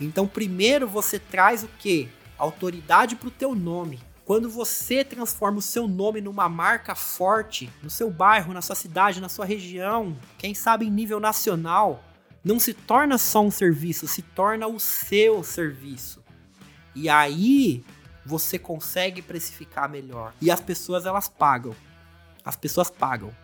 Então, primeiro você traz o quê? Autoridade para o teu nome. Quando você transforma o seu nome numa marca forte, no seu bairro, na sua cidade, na sua região, quem sabe em nível nacional, não se torna só um serviço, se torna o seu serviço. E aí você consegue precificar melhor. E as pessoas elas pagam. As pessoas pagam.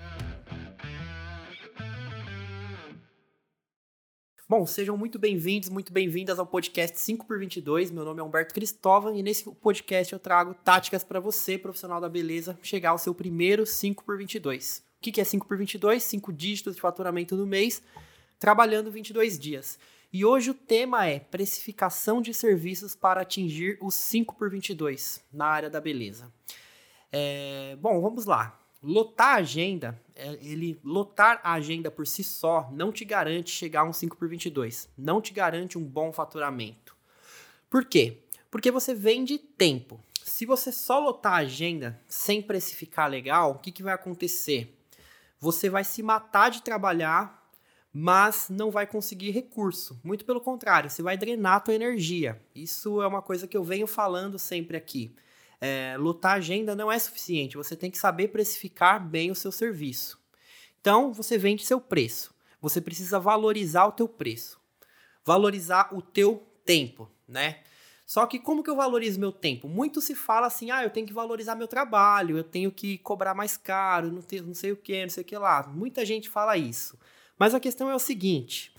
Bom, sejam muito bem-vindos, muito bem-vindas ao podcast 5x22. Meu nome é Humberto Cristóvão e nesse podcast eu trago táticas para você, profissional da beleza, chegar ao seu primeiro 5x22. O que é 5x22? 5 dígitos de faturamento no mês, trabalhando 22 dias. E hoje o tema é precificação de serviços para atingir os 5x22 na área da beleza. É, bom, vamos lá. Lotar a agenda, é, ele lotar a agenda por si só não te garante chegar a um 5 por 22, não te garante um bom faturamento. Por quê? Porque você vende tempo. Se você só lotar a agenda sem precificar legal, o que, que vai acontecer? Você vai se matar de trabalhar, mas não vai conseguir recurso. Muito pelo contrário, você vai drenar a tua energia. Isso é uma coisa que eu venho falando sempre aqui é, lotar agenda não é suficiente. Você tem que saber precificar bem o seu serviço. Então, você vende seu preço. Você precisa valorizar o teu preço. Valorizar o teu tempo, né? Só que como que eu valorizo meu tempo? Muito se fala assim, ah, eu tenho que valorizar meu trabalho, eu tenho que cobrar mais caro, não, não sei o que, não sei o que lá. Muita gente fala isso. Mas a questão é o seguinte,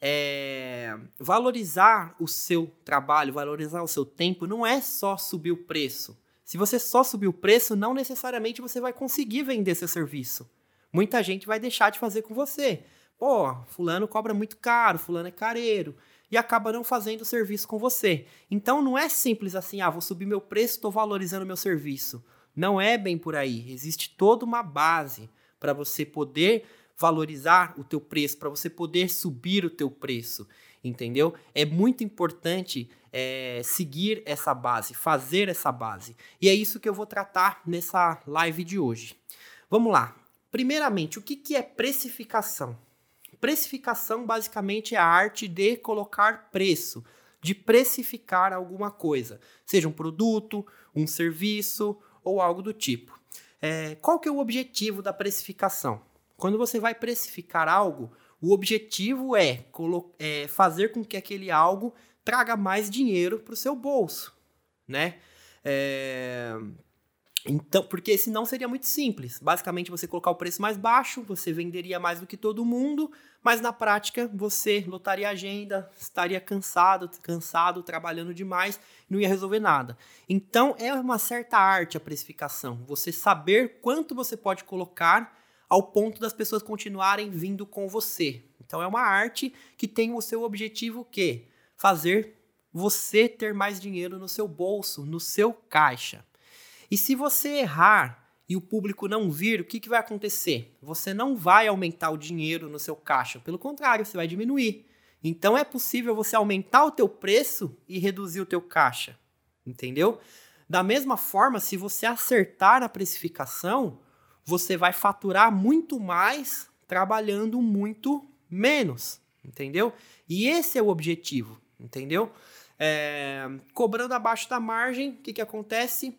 é, valorizar o seu trabalho, valorizar o seu tempo, não é só subir o preço. Se você só subir o preço, não necessariamente você vai conseguir vender seu serviço. Muita gente vai deixar de fazer com você. Pô, fulano cobra muito caro, fulano é careiro. E acaba não fazendo o serviço com você. Então não é simples assim, ah, vou subir meu preço, estou valorizando meu serviço. Não é bem por aí. Existe toda uma base para você poder valorizar o teu preço, para você poder subir o teu preço, entendeu? É muito importante é, seguir essa base, fazer essa base. E é isso que eu vou tratar nessa live de hoje. Vamos lá. Primeiramente, o que, que é precificação? Precificação basicamente é a arte de colocar preço, de precificar alguma coisa, seja um produto, um serviço ou algo do tipo. É, qual que é o objetivo da precificação? Quando você vai precificar algo, o objetivo é, é fazer com que aquele algo traga mais dinheiro para o seu bolso, né? É... Então, porque senão seria muito simples. Basicamente, você colocar o preço mais baixo, você venderia mais do que todo mundo, mas na prática você lotaria a agenda, estaria cansado, cansado, trabalhando demais, não ia resolver nada. Então, é uma certa arte a precificação. Você saber quanto você pode colocar ao ponto das pessoas continuarem vindo com você. Então, é uma arte que tem o seu objetivo que fazer você ter mais dinheiro no seu bolso, no seu caixa. E se você errar e o público não vir, o que, que vai acontecer? Você não vai aumentar o dinheiro no seu caixa, pelo contrário, você vai diminuir. Então é possível você aumentar o teu preço e reduzir o teu caixa, entendeu? Da mesma forma, se você acertar na precificação, você vai faturar muito mais trabalhando muito menos, entendeu? E esse é o objetivo entendeu? É, cobrando abaixo da margem, o que, que acontece?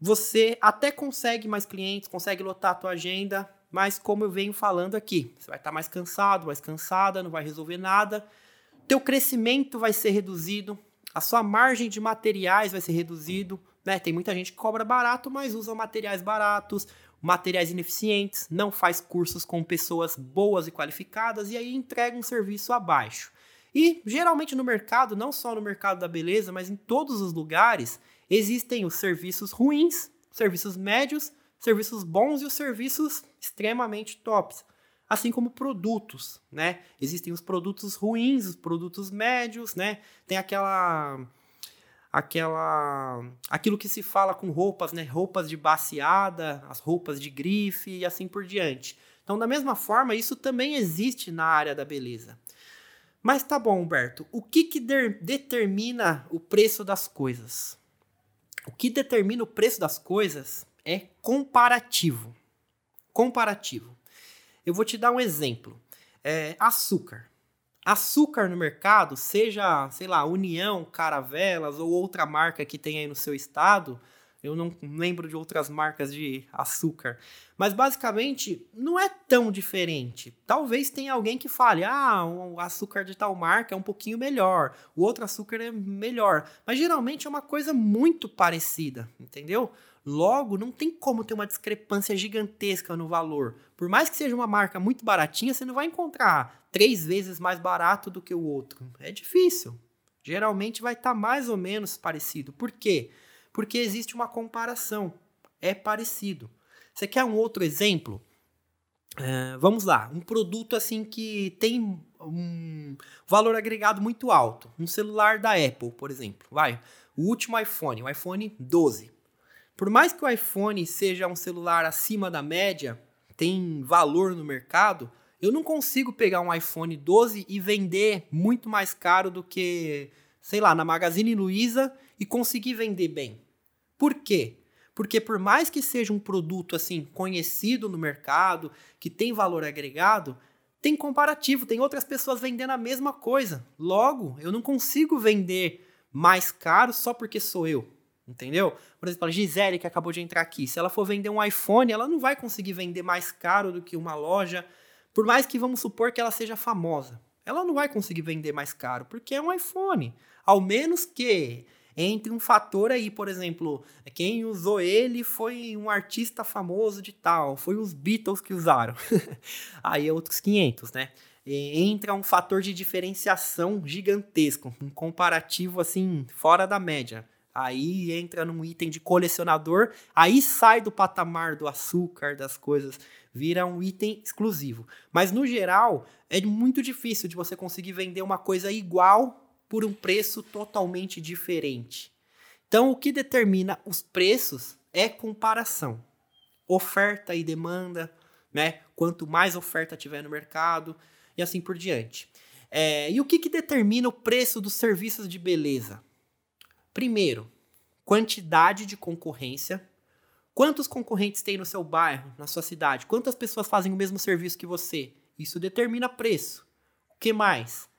Você até consegue mais clientes, consegue lotar a tua agenda, mas como eu venho falando aqui, você vai estar mais cansado, mais cansada, não vai resolver nada, teu crescimento vai ser reduzido, a sua margem de materiais vai ser reduzido, né? Tem muita gente que cobra barato, mas usa materiais baratos, materiais ineficientes, não faz cursos com pessoas boas e qualificadas e aí entrega um serviço abaixo. E geralmente no mercado, não só no mercado da beleza, mas em todos os lugares, existem os serviços ruins, serviços médios, serviços bons e os serviços extremamente tops. Assim como produtos, né? Existem os produtos ruins, os produtos médios, né? Tem aquela aquela aquilo que se fala com roupas, né? Roupas de baseada, as roupas de grife e assim por diante. Então, da mesma forma, isso também existe na área da beleza. Mas tá bom, Humberto. O que, que de determina o preço das coisas? O que determina o preço das coisas é comparativo. Comparativo. Eu vou te dar um exemplo. É, açúcar. açúcar no mercado, seja, sei lá, União, Caravelas ou outra marca que tem aí no seu estado, eu não lembro de outras marcas de açúcar. Mas basicamente não é tão diferente. Talvez tenha alguém que fale: ah, o açúcar de tal marca é um pouquinho melhor, o outro açúcar é melhor. Mas geralmente é uma coisa muito parecida, entendeu? Logo, não tem como ter uma discrepância gigantesca no valor. Por mais que seja uma marca muito baratinha, você não vai encontrar três vezes mais barato do que o outro. É difícil. Geralmente vai estar tá mais ou menos parecido. Por quê? Porque existe uma comparação. É parecido. Você quer um outro exemplo? Uh, vamos lá, um produto assim que tem um valor agregado muito alto, um celular da Apple, por exemplo, vai, o último iPhone, o iPhone 12. Por mais que o iPhone seja um celular acima da média, tem valor no mercado, eu não consigo pegar um iPhone 12 e vender muito mais caro do que, sei lá, na Magazine Luiza e conseguir vender bem. Por quê? Porque por mais que seja um produto assim conhecido no mercado, que tem valor agregado, tem comparativo, tem outras pessoas vendendo a mesma coisa. Logo, eu não consigo vender mais caro só porque sou eu. Entendeu? Por exemplo, a Gisele que acabou de entrar aqui, se ela for vender um iPhone, ela não vai conseguir vender mais caro do que uma loja, por mais que vamos supor que ela seja famosa. Ela não vai conseguir vender mais caro, porque é um iPhone. Ao menos que entre um fator aí, por exemplo, quem usou ele foi um artista famoso de tal, foi os Beatles que usaram. aí é outros 500, né? Entra um fator de diferenciação gigantesco, um comparativo assim fora da média. Aí entra num item de colecionador, aí sai do patamar do açúcar, das coisas, vira um item exclusivo. Mas no geral, é muito difícil de você conseguir vender uma coisa igual por um preço totalmente diferente. Então, o que determina os preços é comparação. Oferta e demanda, né? Quanto mais oferta tiver no mercado e assim por diante. É, e o que, que determina o preço dos serviços de beleza? Primeiro, quantidade de concorrência. Quantos concorrentes tem no seu bairro, na sua cidade? Quantas pessoas fazem o mesmo serviço que você? Isso determina preço. O que mais?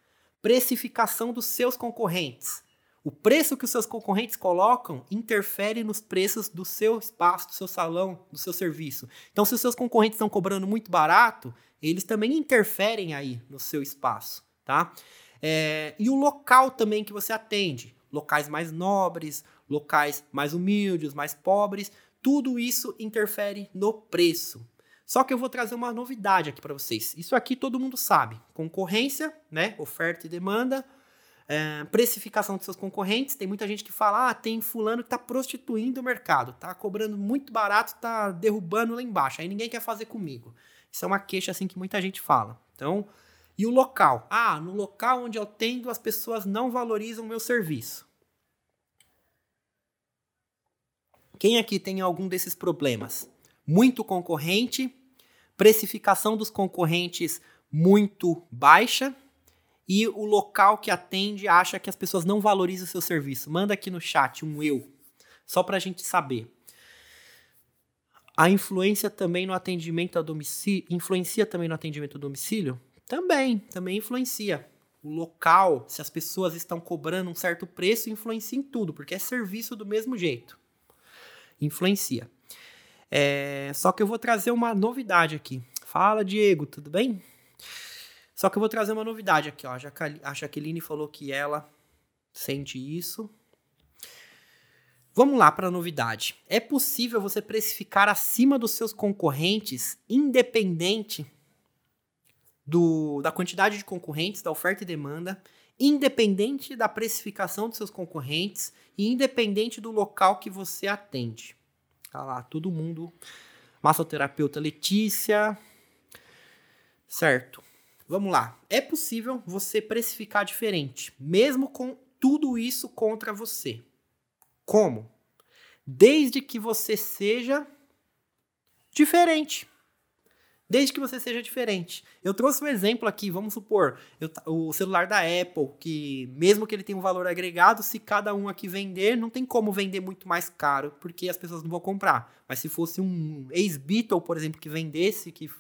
Precificação dos seus concorrentes. O preço que os seus concorrentes colocam interfere nos preços do seu espaço, do seu salão, do seu serviço. Então, se os seus concorrentes estão cobrando muito barato, eles também interferem aí no seu espaço, tá? É, e o local também que você atende, locais mais nobres, locais mais humildes, mais pobres, tudo isso interfere no preço. Só que eu vou trazer uma novidade aqui para vocês. Isso aqui todo mundo sabe. Concorrência, né? Oferta e demanda. É, precificação de seus concorrentes. Tem muita gente que fala: ah, tem fulano que está prostituindo o mercado, tá cobrando muito barato, tá derrubando lá embaixo. Aí ninguém quer fazer comigo. Isso é uma queixa assim que muita gente fala. Então, e o local? Ah, no local onde eu tendo, as pessoas não valorizam o meu serviço. Quem aqui tem algum desses problemas? Muito concorrente, precificação dos concorrentes muito baixa e o local que atende acha que as pessoas não valorizam o seu serviço. Manda aqui no chat um eu, só para a gente saber. A influência também no atendimento a domicílio, influencia também no atendimento a domicílio? Também, também influencia. O local, se as pessoas estão cobrando um certo preço, influencia em tudo, porque é serviço do mesmo jeito. Influencia. É, só que eu vou trazer uma novidade aqui. Fala, Diego, tudo bem? Só que eu vou trazer uma novidade aqui, ó. A Jaqueline falou que ela sente isso. Vamos lá para a novidade. É possível você precificar acima dos seus concorrentes, independente do, da quantidade de concorrentes, da oferta e demanda, independente da precificação dos seus concorrentes e independente do local que você atende. Tá lá, todo mundo. Massoterapeuta Letícia. Certo. Vamos lá. É possível você precificar diferente, mesmo com tudo isso contra você. Como? Desde que você seja diferente desde que você seja diferente. Eu trouxe um exemplo aqui, vamos supor, eu, o celular da Apple, que mesmo que ele tenha um valor agregado, se cada um aqui vender, não tem como vender muito mais caro, porque as pessoas não vão comprar. Mas se fosse um ex-Beatle, por exemplo, que vendesse, que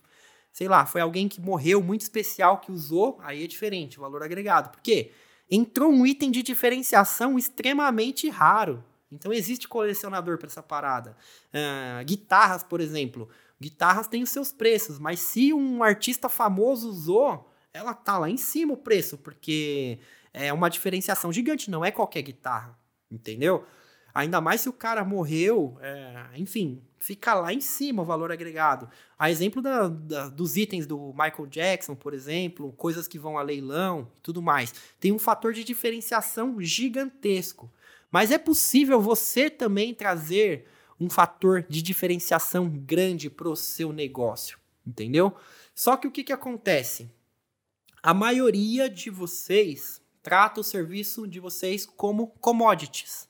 sei lá, foi alguém que morreu muito especial que usou, aí é diferente, valor agregado. Por quê? Entrou um item de diferenciação extremamente raro. Então existe colecionador para essa parada. Uh, guitarras, por exemplo. Guitarras têm os seus preços, mas se um artista famoso usou, ela tá lá em cima o preço, porque é uma diferenciação gigante, não é qualquer guitarra, entendeu? Ainda mais se o cara morreu, é, enfim, fica lá em cima o valor agregado. A exemplo da, da, dos itens do Michael Jackson, por exemplo, coisas que vão a leilão e tudo mais. Tem um fator de diferenciação gigantesco. Mas é possível você também trazer um fator de diferenciação grande para o seu negócio, entendeu? Só que o que, que acontece? A maioria de vocês trata o serviço de vocês como commodities.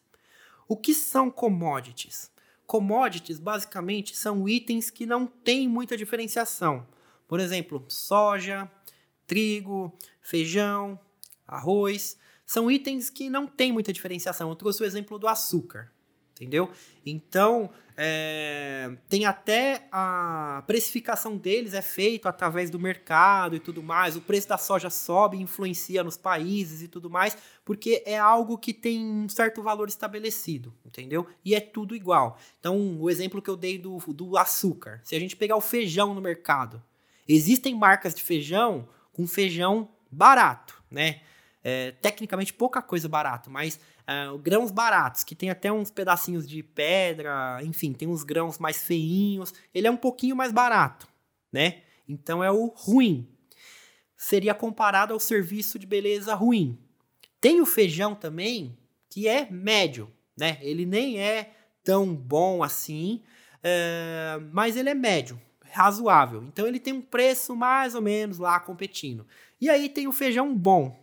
O que são commodities? Commodities basicamente são itens que não têm muita diferenciação. Por exemplo, soja, trigo, feijão, arroz. São itens que não têm muita diferenciação. Eu trouxe o exemplo do açúcar entendeu? Então, é, tem até a precificação deles é feito através do mercado e tudo mais. O preço da soja sobe, influencia nos países e tudo mais, porque é algo que tem um certo valor estabelecido, entendeu? E é tudo igual. Então, o exemplo que eu dei do, do açúcar. Se a gente pegar o feijão no mercado, existem marcas de feijão com feijão barato, né? É, tecnicamente pouca coisa barato, mas uh, grãos baratos, que tem até uns pedacinhos de pedra, enfim, tem uns grãos mais feinhos. Ele é um pouquinho mais barato, né? Então é o ruim. Seria comparado ao serviço de beleza ruim. Tem o feijão também, que é médio, né? Ele nem é tão bom assim, uh, mas ele é médio, razoável. Então ele tem um preço mais ou menos lá competindo. E aí tem o feijão bom.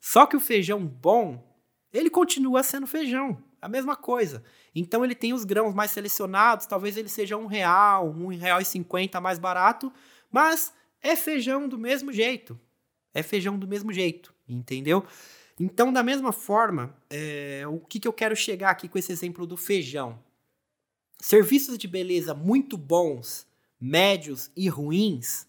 Só que o feijão bom, ele continua sendo feijão, a mesma coisa. Então ele tem os grãos mais selecionados, talvez ele seja um real, um real e cinquenta mais barato, mas é feijão do mesmo jeito. É feijão do mesmo jeito, entendeu? Então, da mesma forma, é, o que, que eu quero chegar aqui com esse exemplo do feijão? Serviços de beleza muito bons, médios e ruins,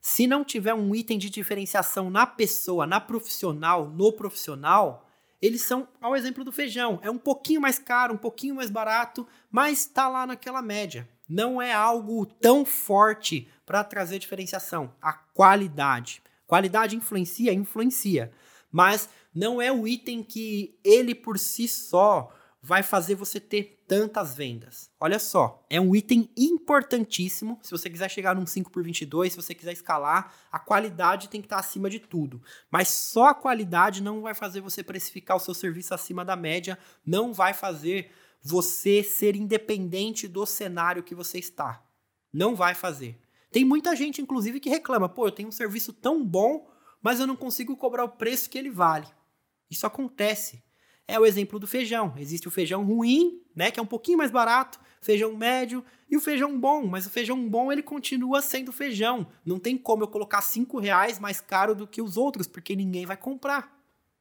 se não tiver um item de diferenciação na pessoa, na profissional, no profissional, eles são ao exemplo do feijão. É um pouquinho mais caro, um pouquinho mais barato, mas está lá naquela média. Não é algo tão forte para trazer diferenciação. A qualidade. Qualidade influencia? Influencia. Mas não é o item que ele por si só vai fazer você ter tantas vendas. Olha só, é um item importantíssimo. Se você quiser chegar num 5 por 22, se você quiser escalar, a qualidade tem que estar acima de tudo. Mas só a qualidade não vai fazer você precificar o seu serviço acima da média, não vai fazer você ser independente do cenário que você está. Não vai fazer. Tem muita gente, inclusive, que reclama: pô, eu tenho um serviço tão bom, mas eu não consigo cobrar o preço que ele vale. Isso acontece é o exemplo do feijão. Existe o feijão ruim, né, que é um pouquinho mais barato, feijão médio e o feijão bom, mas o feijão bom ele continua sendo feijão. Não tem como eu colocar cinco reais mais caro do que os outros, porque ninguém vai comprar.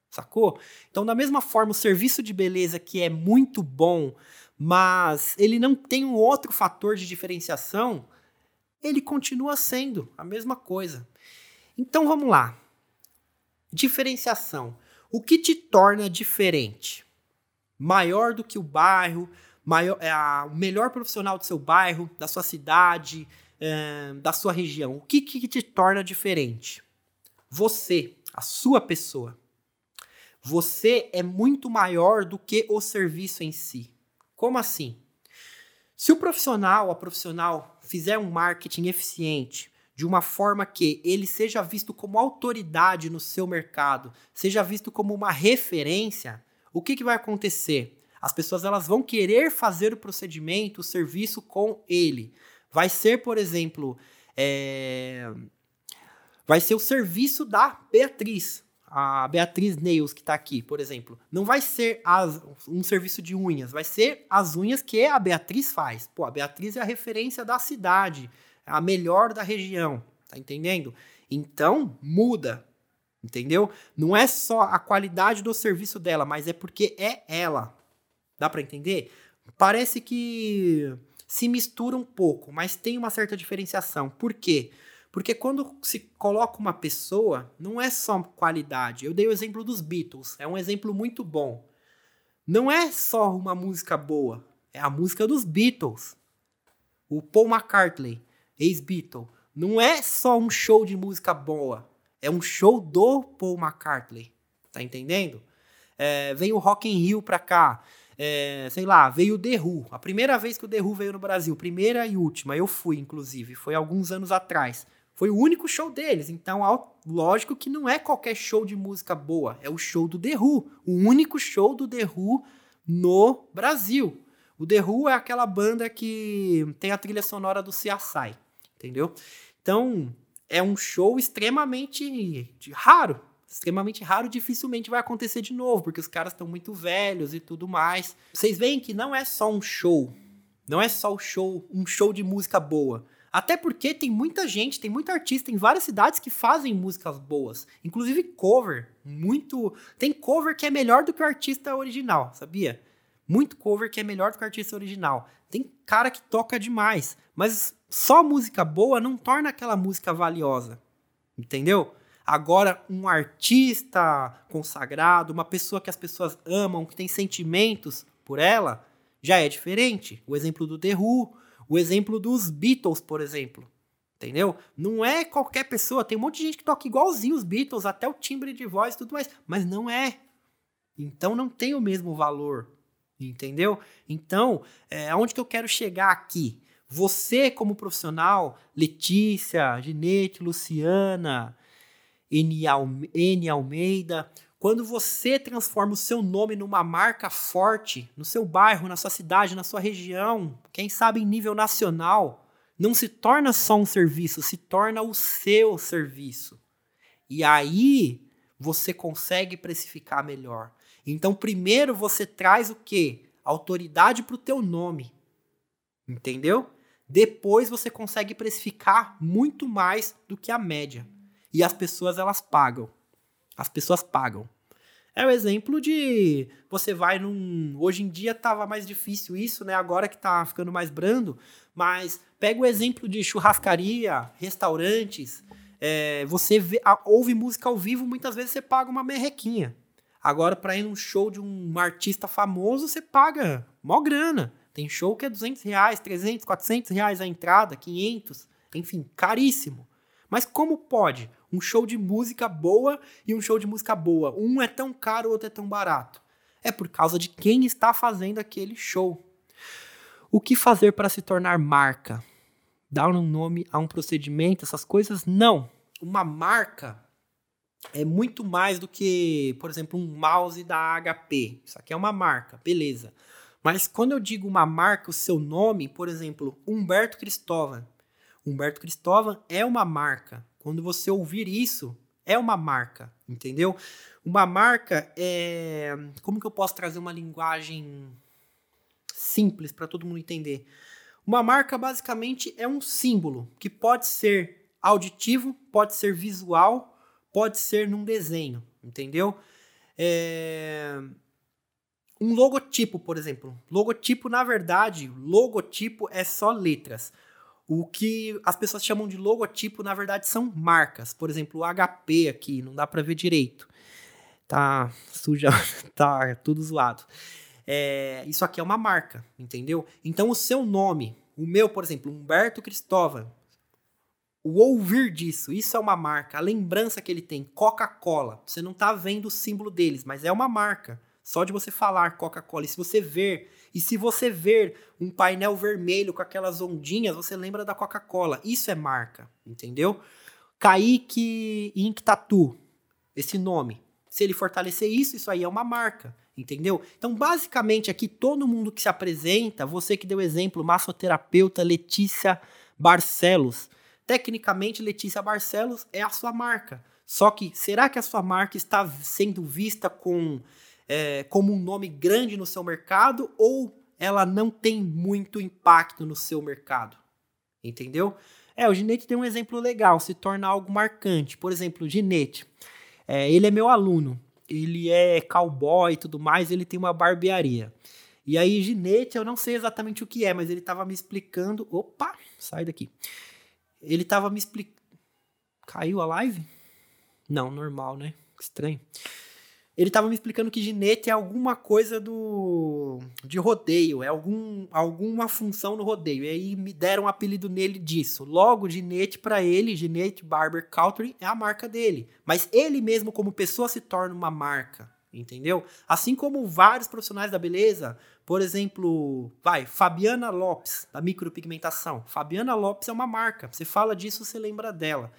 Sacou? Então, da mesma forma, o serviço de beleza que é muito bom, mas ele não tem um outro fator de diferenciação, ele continua sendo a mesma coisa. Então vamos lá. Diferenciação. O que te torna diferente? Maior do que o bairro, maior, é, a, o melhor profissional do seu bairro, da sua cidade, é, da sua região. O que, que te torna diferente? Você, a sua pessoa. Você é muito maior do que o serviço em si. Como assim? Se o profissional, a profissional, fizer um marketing eficiente, de uma forma que ele seja visto como autoridade no seu mercado, seja visto como uma referência, o que, que vai acontecer? As pessoas elas vão querer fazer o procedimento, o serviço com ele. Vai ser, por exemplo, é... vai ser o serviço da Beatriz. A Beatriz Nails, que está aqui, por exemplo. Não vai ser as, um serviço de unhas, vai ser as unhas que a Beatriz faz. Pô, a Beatriz é a referência da cidade a melhor da região, tá entendendo? Então, muda, entendeu? Não é só a qualidade do serviço dela, mas é porque é ela. Dá para entender? Parece que se mistura um pouco, mas tem uma certa diferenciação. Por quê? Porque quando se coloca uma pessoa, não é só qualidade. Eu dei o exemplo dos Beatles, é um exemplo muito bom. Não é só uma música boa, é a música dos Beatles. O Paul McCartney, ex-Beatle, não é só um show de música boa, é um show do Paul McCartney. Tá entendendo? É, vem o Rock in Rio pra cá. É, sei lá, veio o The Who. A primeira vez que o The Who veio no Brasil, primeira e última, eu fui, inclusive, foi alguns anos atrás. Foi o único show deles, então lógico que não é qualquer show de música boa, é o show do The Who, o único show do The Who no Brasil. O The Who é aquela banda que tem a trilha sonora do CSI, entendeu? Então, é um show extremamente raro, extremamente raro, dificilmente vai acontecer de novo, porque os caras estão muito velhos e tudo mais. Vocês veem que não é só um show, não é só o show, um show de música boa. Até porque tem muita gente, tem muito artista em várias cidades que fazem músicas boas, inclusive cover, muito, tem cover que é melhor do que o artista original, sabia? Muito cover que é melhor do que o artista original. Tem cara que toca demais, mas só música boa não torna aquela música valiosa. Entendeu? Agora, um artista consagrado, uma pessoa que as pessoas amam, que tem sentimentos por ela, já é diferente. O exemplo do The Who, o exemplo dos Beatles, por exemplo. Entendeu? Não é qualquer pessoa. Tem um monte de gente que toca igualzinho os Beatles, até o timbre de voz e tudo mais. Mas não é. Então não tem o mesmo valor. Entendeu? Então, é, aonde que eu quero chegar aqui? Você, como profissional, Letícia, Ginete, Luciana, N. Almeida, quando você transforma o seu nome numa marca forte, no seu bairro, na sua cidade, na sua região, quem sabe em nível nacional, não se torna só um serviço, se torna o seu serviço. E aí você consegue precificar melhor. Então, primeiro você traz o quê? Autoridade para o teu nome. Entendeu? Depois você consegue precificar muito mais do que a média. E as pessoas elas pagam. As pessoas pagam. É o exemplo de você vai num. Hoje em dia tava mais difícil isso, né? Agora que tá ficando mais brando. Mas pega o exemplo de churrascaria, restaurantes. É, você vê, ouve música ao vivo, muitas vezes você paga uma merrequinha. Agora, para ir num show de um artista famoso, você paga mó grana. Tem show que é 200 reais, 300, 400 reais a entrada, 500, enfim, caríssimo. Mas como pode um show de música boa e um show de música boa? Um é tão caro, o outro é tão barato. É por causa de quem está fazendo aquele show. O que fazer para se tornar marca? Dar um nome a um procedimento, essas coisas? Não. Uma marca é muito mais do que, por exemplo, um mouse da HP. Isso aqui é uma marca, beleza. Mas quando eu digo uma marca, o seu nome, por exemplo, Humberto Cristóvão. Humberto Cristóvão é uma marca. Quando você ouvir isso, é uma marca, entendeu? Uma marca é. Como que eu posso trazer uma linguagem simples para todo mundo entender? Uma marca basicamente é um símbolo que pode ser auditivo, pode ser visual, pode ser num desenho, entendeu? É um logotipo, por exemplo. Logotipo, na verdade, logotipo é só letras. O que as pessoas chamam de logotipo, na verdade, são marcas. Por exemplo, o HP aqui, não dá para ver direito. Tá suja, tá tudo zoado. É, isso aqui é uma marca, entendeu? Então, o seu nome, o meu, por exemplo, Humberto Cristóvão, o ouvir disso, isso é uma marca. A lembrança que ele tem, Coca-Cola, você não tá vendo o símbolo deles, mas é uma marca. Só de você falar Coca-Cola. E se você ver, e se você ver um painel vermelho com aquelas ondinhas, você lembra da Coca-Cola. Isso é marca, entendeu? Kaique Tattoo, esse nome. Se ele fortalecer isso, isso aí é uma marca, entendeu? Então, basicamente, aqui todo mundo que se apresenta, você que deu exemplo, massoterapeuta Letícia Barcelos. Tecnicamente, Letícia Barcelos é a sua marca. Só que, será que a sua marca está sendo vista com é, como um nome grande no seu mercado ou ela não tem muito impacto no seu mercado? Entendeu? É, o Ginete tem um exemplo legal, se torna algo marcante. Por exemplo, o Ginete, é, ele é meu aluno, ele é cowboy e tudo mais, ele tem uma barbearia. E aí, Ginete, eu não sei exatamente o que é, mas ele estava me explicando. Opa, sai daqui. Ele estava me explicando. Caiu a live? Não, normal, né? Estranho. Ele estava me explicando que ginete é alguma coisa do de rodeio, é algum, alguma função no rodeio. E aí me deram um apelido nele disso. Logo, ginete para ele, ginete Barber Country é a marca dele. Mas ele mesmo como pessoa se torna uma marca, entendeu? Assim como vários profissionais da beleza, por exemplo, vai, Fabiana Lopes, da micropigmentação. Fabiana Lopes é uma marca. Você fala disso, você lembra dela.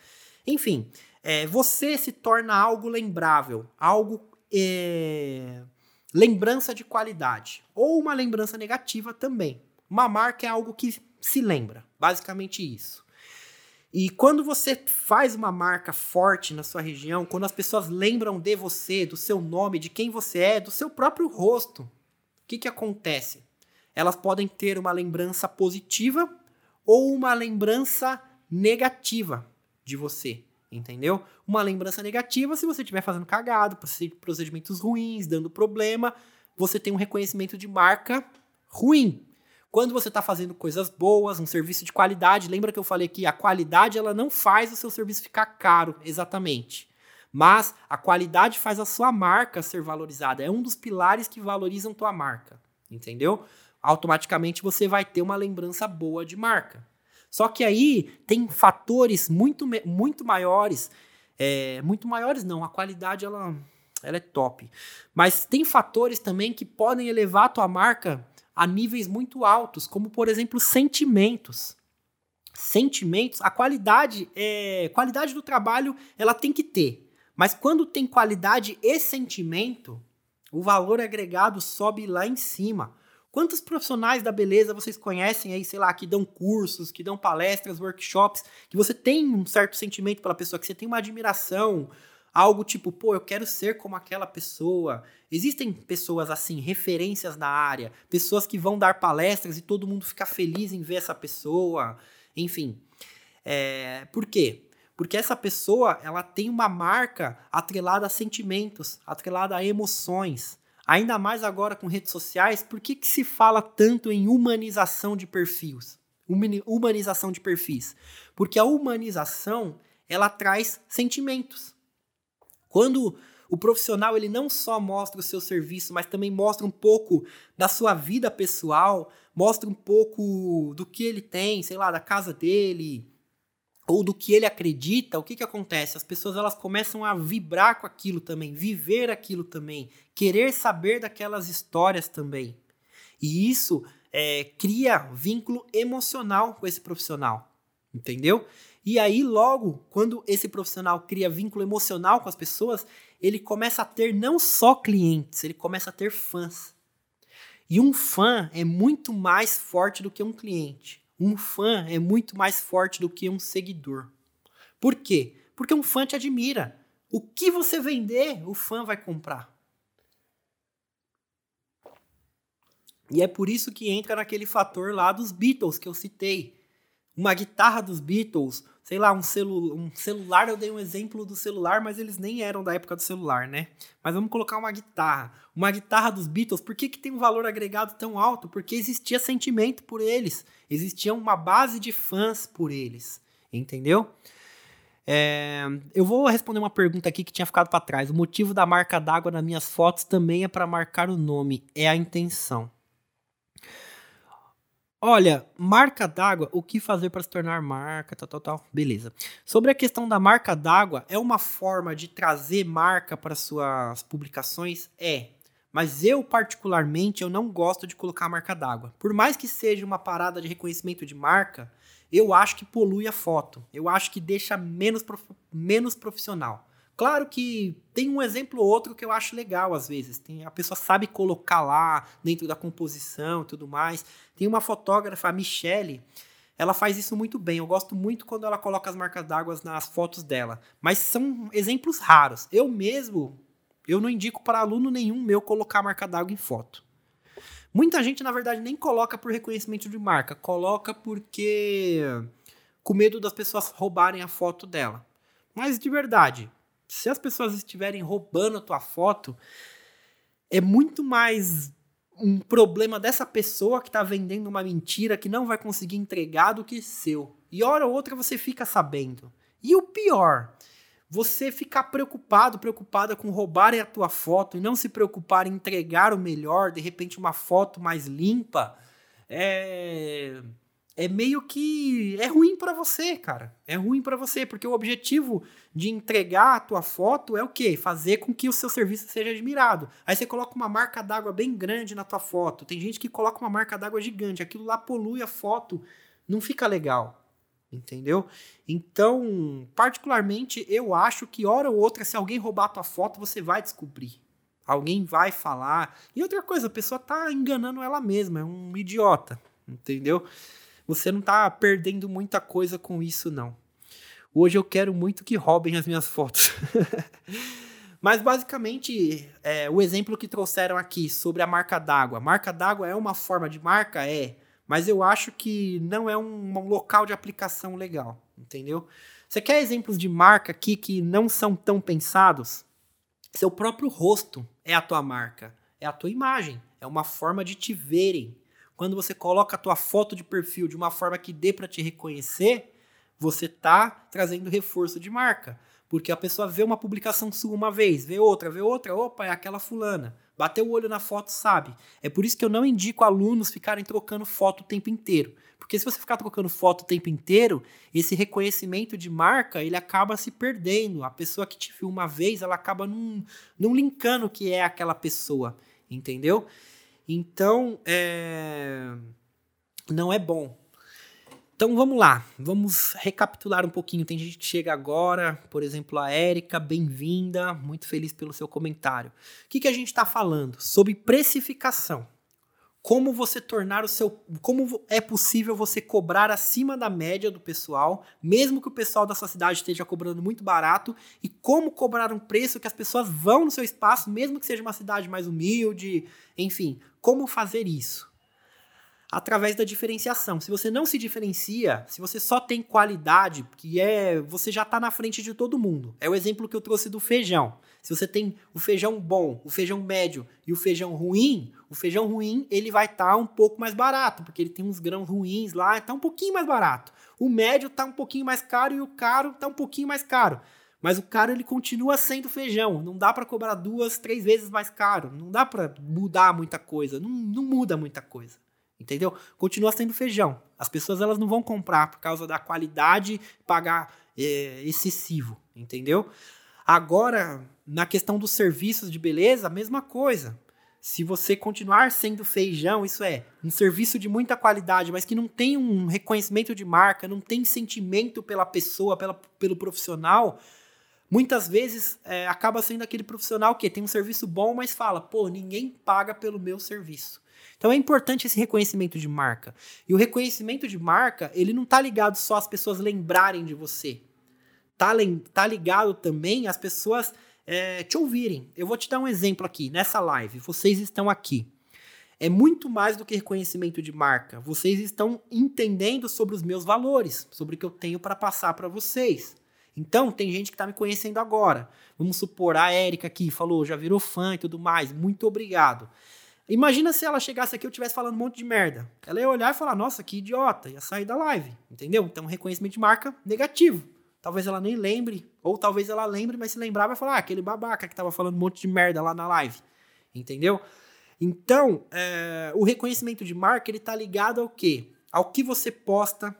Enfim, é, você se torna algo lembrável, algo é, lembrança de qualidade ou uma lembrança negativa também. Uma marca é algo que se lembra, basicamente isso. E quando você faz uma marca forte na sua região, quando as pessoas lembram de você, do seu nome, de quem você é, do seu próprio rosto, o que, que acontece? Elas podem ter uma lembrança positiva ou uma lembrança negativa de você entendeu? Uma lembrança negativa, se você estiver fazendo cagado, procedimentos ruins, dando problema, você tem um reconhecimento de marca ruim. Quando você está fazendo coisas boas, um serviço de qualidade, lembra que eu falei que a qualidade ela não faz o seu serviço ficar caro, exatamente. Mas a qualidade faz a sua marca ser valorizada. É um dos pilares que valorizam tua marca, entendeu? Automaticamente você vai ter uma lembrança boa de marca. Só que aí tem fatores muito, muito maiores, é, muito maiores não, a qualidade ela, ela é top. Mas tem fatores também que podem elevar a tua marca a níveis muito altos, como por exemplo sentimentos. Sentimentos, a qualidade, é, qualidade do trabalho ela tem que ter. Mas quando tem qualidade e sentimento, o valor agregado sobe lá em cima. Quantos profissionais da beleza vocês conhecem aí, sei lá, que dão cursos, que dão palestras, workshops, que você tem um certo sentimento pela pessoa, que você tem uma admiração, algo tipo, pô, eu quero ser como aquela pessoa. Existem pessoas assim, referências na área, pessoas que vão dar palestras e todo mundo fica feliz em ver essa pessoa. Enfim. É, por quê? Porque essa pessoa, ela tem uma marca atrelada a sentimentos, atrelada a emoções. Ainda mais agora com redes sociais, por que, que se fala tanto em humanização de perfis? Humanização de perfis. Porque a humanização, ela traz sentimentos. Quando o profissional ele não só mostra o seu serviço, mas também mostra um pouco da sua vida pessoal, mostra um pouco do que ele tem, sei lá, da casa dele, ou do que ele acredita, o que, que acontece? As pessoas elas começam a vibrar com aquilo também, viver aquilo também, querer saber daquelas histórias também. E isso é, cria vínculo emocional com esse profissional, entendeu? E aí, logo, quando esse profissional cria vínculo emocional com as pessoas, ele começa a ter não só clientes, ele começa a ter fãs. E um fã é muito mais forte do que um cliente. Um fã é muito mais forte do que um seguidor. Por quê? Porque um fã te admira. O que você vender, o fã vai comprar. E é por isso que entra naquele fator lá dos Beatles que eu citei. Uma guitarra dos Beatles sei lá, um, celu um celular, eu dei um exemplo do celular, mas eles nem eram da época do celular, né? Mas vamos colocar uma guitarra. Uma guitarra dos Beatles, por que, que tem um valor agregado tão alto? Porque existia sentimento por eles, existia uma base de fãs por eles, entendeu? É, eu vou responder uma pergunta aqui que tinha ficado para trás. O motivo da marca d'água nas minhas fotos também é para marcar o nome, é a intenção. Olha, marca d'água, o que fazer para se tornar marca, tal, tal, tal. Beleza. Sobre a questão da marca d'água, é uma forma de trazer marca para suas publicações? É. Mas eu, particularmente, eu não gosto de colocar marca d'água. Por mais que seja uma parada de reconhecimento de marca, eu acho que polui a foto. Eu acho que deixa menos, prof... menos profissional. Claro que tem um exemplo ou outro que eu acho legal às vezes. Tem, a pessoa sabe colocar lá dentro da composição e tudo mais. Tem uma fotógrafa, a Michelle, ela faz isso muito bem. Eu gosto muito quando ela coloca as marcas d'água nas fotos dela. Mas são exemplos raros. Eu mesmo, eu não indico para aluno nenhum meu colocar marca d'água em foto. Muita gente, na verdade, nem coloca por reconhecimento de marca. Coloca porque com medo das pessoas roubarem a foto dela. Mas de verdade, se as pessoas estiverem roubando a tua foto, é muito mais um problema dessa pessoa que está vendendo uma mentira que não vai conseguir entregar do que seu. E hora ou outra você fica sabendo. E o pior, você ficar preocupado, preocupada com roubarem a tua foto e não se preocupar em entregar o melhor, de repente uma foto mais limpa, é é meio que é ruim para você, cara. É ruim para você, porque o objetivo de entregar a tua foto é o quê? Fazer com que o seu serviço seja admirado. Aí você coloca uma marca d'água bem grande na tua foto. Tem gente que coloca uma marca d'água gigante, aquilo lá polui a foto, não fica legal. Entendeu? Então, particularmente, eu acho que hora ou outra, se alguém roubar a tua foto, você vai descobrir. Alguém vai falar. E outra coisa, a pessoa tá enganando ela mesma, é um idiota. Entendeu? Você não tá perdendo muita coisa com isso, não. Hoje eu quero muito que roubem as minhas fotos. Mas basicamente, é, o exemplo que trouxeram aqui sobre a marca d'água. Marca d'água é uma forma de marca? É. Mas eu acho que não é um, um local de aplicação legal, entendeu? Você quer exemplos de marca aqui que não são tão pensados? Seu próprio rosto é a tua marca, é a tua imagem, é uma forma de te verem. Quando você coloca a tua foto de perfil de uma forma que dê para te reconhecer, você tá trazendo reforço de marca. Porque a pessoa vê uma publicação sua uma vez, vê outra, vê outra, opa, é aquela fulana. Bateu o olho na foto, sabe. É por isso que eu não indico alunos ficarem trocando foto o tempo inteiro. Porque se você ficar trocando foto o tempo inteiro, esse reconhecimento de marca, ele acaba se perdendo. A pessoa que te viu uma vez, ela acaba não, não linkando que é aquela pessoa, entendeu? Então, é... não é bom. Então vamos lá, vamos recapitular um pouquinho. Tem gente que chega agora, por exemplo, a Érica, bem-vinda, muito feliz pelo seu comentário. O que, que a gente está falando? Sobre precificação como você tornar o seu. Como é possível você cobrar acima da média do pessoal, mesmo que o pessoal da sua cidade esteja cobrando muito barato, e como cobrar um preço que as pessoas vão no seu espaço, mesmo que seja uma cidade mais humilde, enfim, como fazer isso? Através da diferenciação. Se você não se diferencia, se você só tem qualidade, que é. Você já está na frente de todo mundo. É o exemplo que eu trouxe do feijão. Se você tem o feijão bom, o feijão médio e o feijão ruim, o feijão ruim ele vai estar tá um pouco mais barato, porque ele tem uns grãos ruins lá, está um pouquinho mais barato. O médio está um pouquinho mais caro e o caro está um pouquinho mais caro. Mas o caro ele continua sendo feijão. Não dá para cobrar duas, três vezes mais caro. Não dá para mudar muita coisa. Não, não muda muita coisa. Entendeu? Continua sendo feijão. As pessoas elas não vão comprar por causa da qualidade, pagar é, excessivo. Entendeu? Agora, na questão dos serviços de beleza, a mesma coisa. Se você continuar sendo feijão, isso é, um serviço de muita qualidade, mas que não tem um reconhecimento de marca, não tem sentimento pela pessoa, pela, pelo profissional, muitas vezes é, acaba sendo aquele profissional que tem um serviço bom, mas fala, pô, ninguém paga pelo meu serviço. Então é importante esse reconhecimento de marca. E o reconhecimento de marca, ele não está ligado só às pessoas lembrarem de você tá, tá ligado também as pessoas é, te ouvirem. Eu vou te dar um exemplo aqui, nessa live. Vocês estão aqui. É muito mais do que reconhecimento de marca. Vocês estão entendendo sobre os meus valores, sobre o que eu tenho para passar para vocês. Então, tem gente que está me conhecendo agora. Vamos supor, a Érica aqui falou, já virou fã e tudo mais. Muito obrigado. Imagina se ela chegasse aqui e eu estivesse falando um monte de merda. Ela ia olhar e falar, nossa, que idiota, ia sair da live. Entendeu? Então, reconhecimento de marca negativo. Talvez ela nem lembre, ou talvez ela lembre, mas se lembrar vai falar, ah, aquele babaca que tava falando um monte de merda lá na live. Entendeu? Então, é, o reconhecimento de marca, ele tá ligado ao quê? Ao que você posta,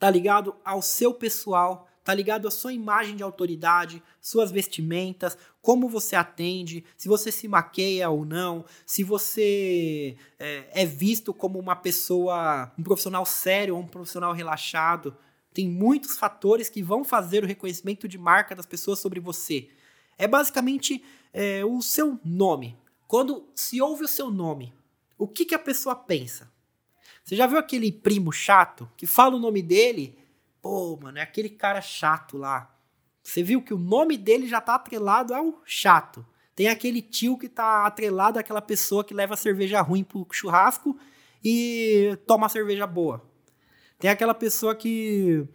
tá ligado ao seu pessoal, tá ligado à sua imagem de autoridade, suas vestimentas, como você atende, se você se maqueia ou não, se você é, é visto como uma pessoa, um profissional sério ou um profissional relaxado. Tem muitos fatores que vão fazer o reconhecimento de marca das pessoas sobre você. É basicamente é, o seu nome. Quando se ouve o seu nome, o que, que a pessoa pensa? Você já viu aquele primo chato que fala o nome dele? Pô, mano, é aquele cara chato lá. Você viu que o nome dele já tá atrelado ao chato. Tem aquele tio que tá atrelado àquela pessoa que leva cerveja ruim pro churrasco e toma cerveja boa. Tem aquela pessoa que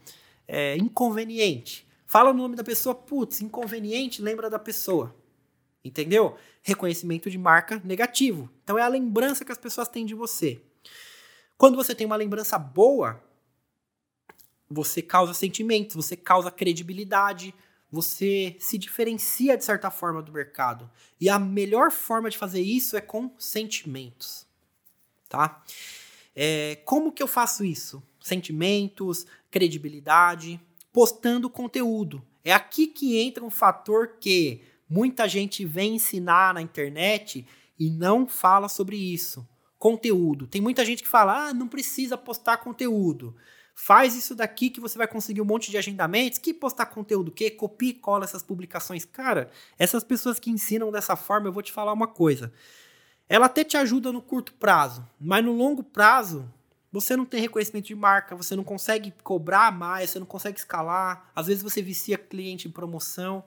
é inconveniente. Fala o nome da pessoa, putz, inconveniente, lembra da pessoa. Entendeu? Reconhecimento de marca negativo. Então é a lembrança que as pessoas têm de você. Quando você tem uma lembrança boa, você causa sentimentos, você causa credibilidade, você se diferencia de certa forma do mercado. E a melhor forma de fazer isso é com sentimentos, tá? É, como que eu faço isso? Sentimentos, credibilidade, postando conteúdo. É aqui que entra um fator que muita gente vem ensinar na internet e não fala sobre isso. Conteúdo. Tem muita gente que fala: ah, não precisa postar conteúdo. Faz isso daqui que você vai conseguir um monte de agendamentos. Que postar conteúdo o quê? Copia e cola essas publicações. Cara, essas pessoas que ensinam dessa forma, eu vou te falar uma coisa. Ela até te ajuda no curto prazo, mas no longo prazo, você não tem reconhecimento de marca, você não consegue cobrar mais, você não consegue escalar. Às vezes você vicia cliente em promoção.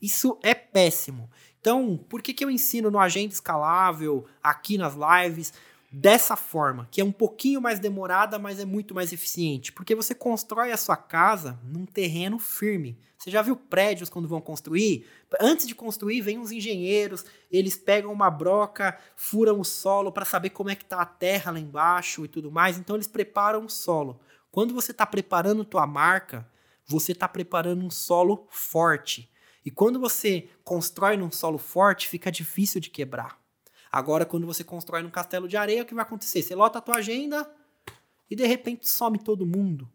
Isso é péssimo. Então, por que, que eu ensino no Agenda Escalável, aqui nas lives? dessa forma, que é um pouquinho mais demorada, mas é muito mais eficiente, porque você constrói a sua casa num terreno firme. Você já viu prédios quando vão construir? Antes de construir, vem os engenheiros, eles pegam uma broca, furam o solo para saber como é que tá a terra lá embaixo e tudo mais, então eles preparam o solo. Quando você está preparando tua marca, você está preparando um solo forte. E quando você constrói num solo forte, fica difícil de quebrar. Agora, quando você constrói num castelo de areia, o que vai acontecer? Você lota a tua agenda e de repente some todo mundo.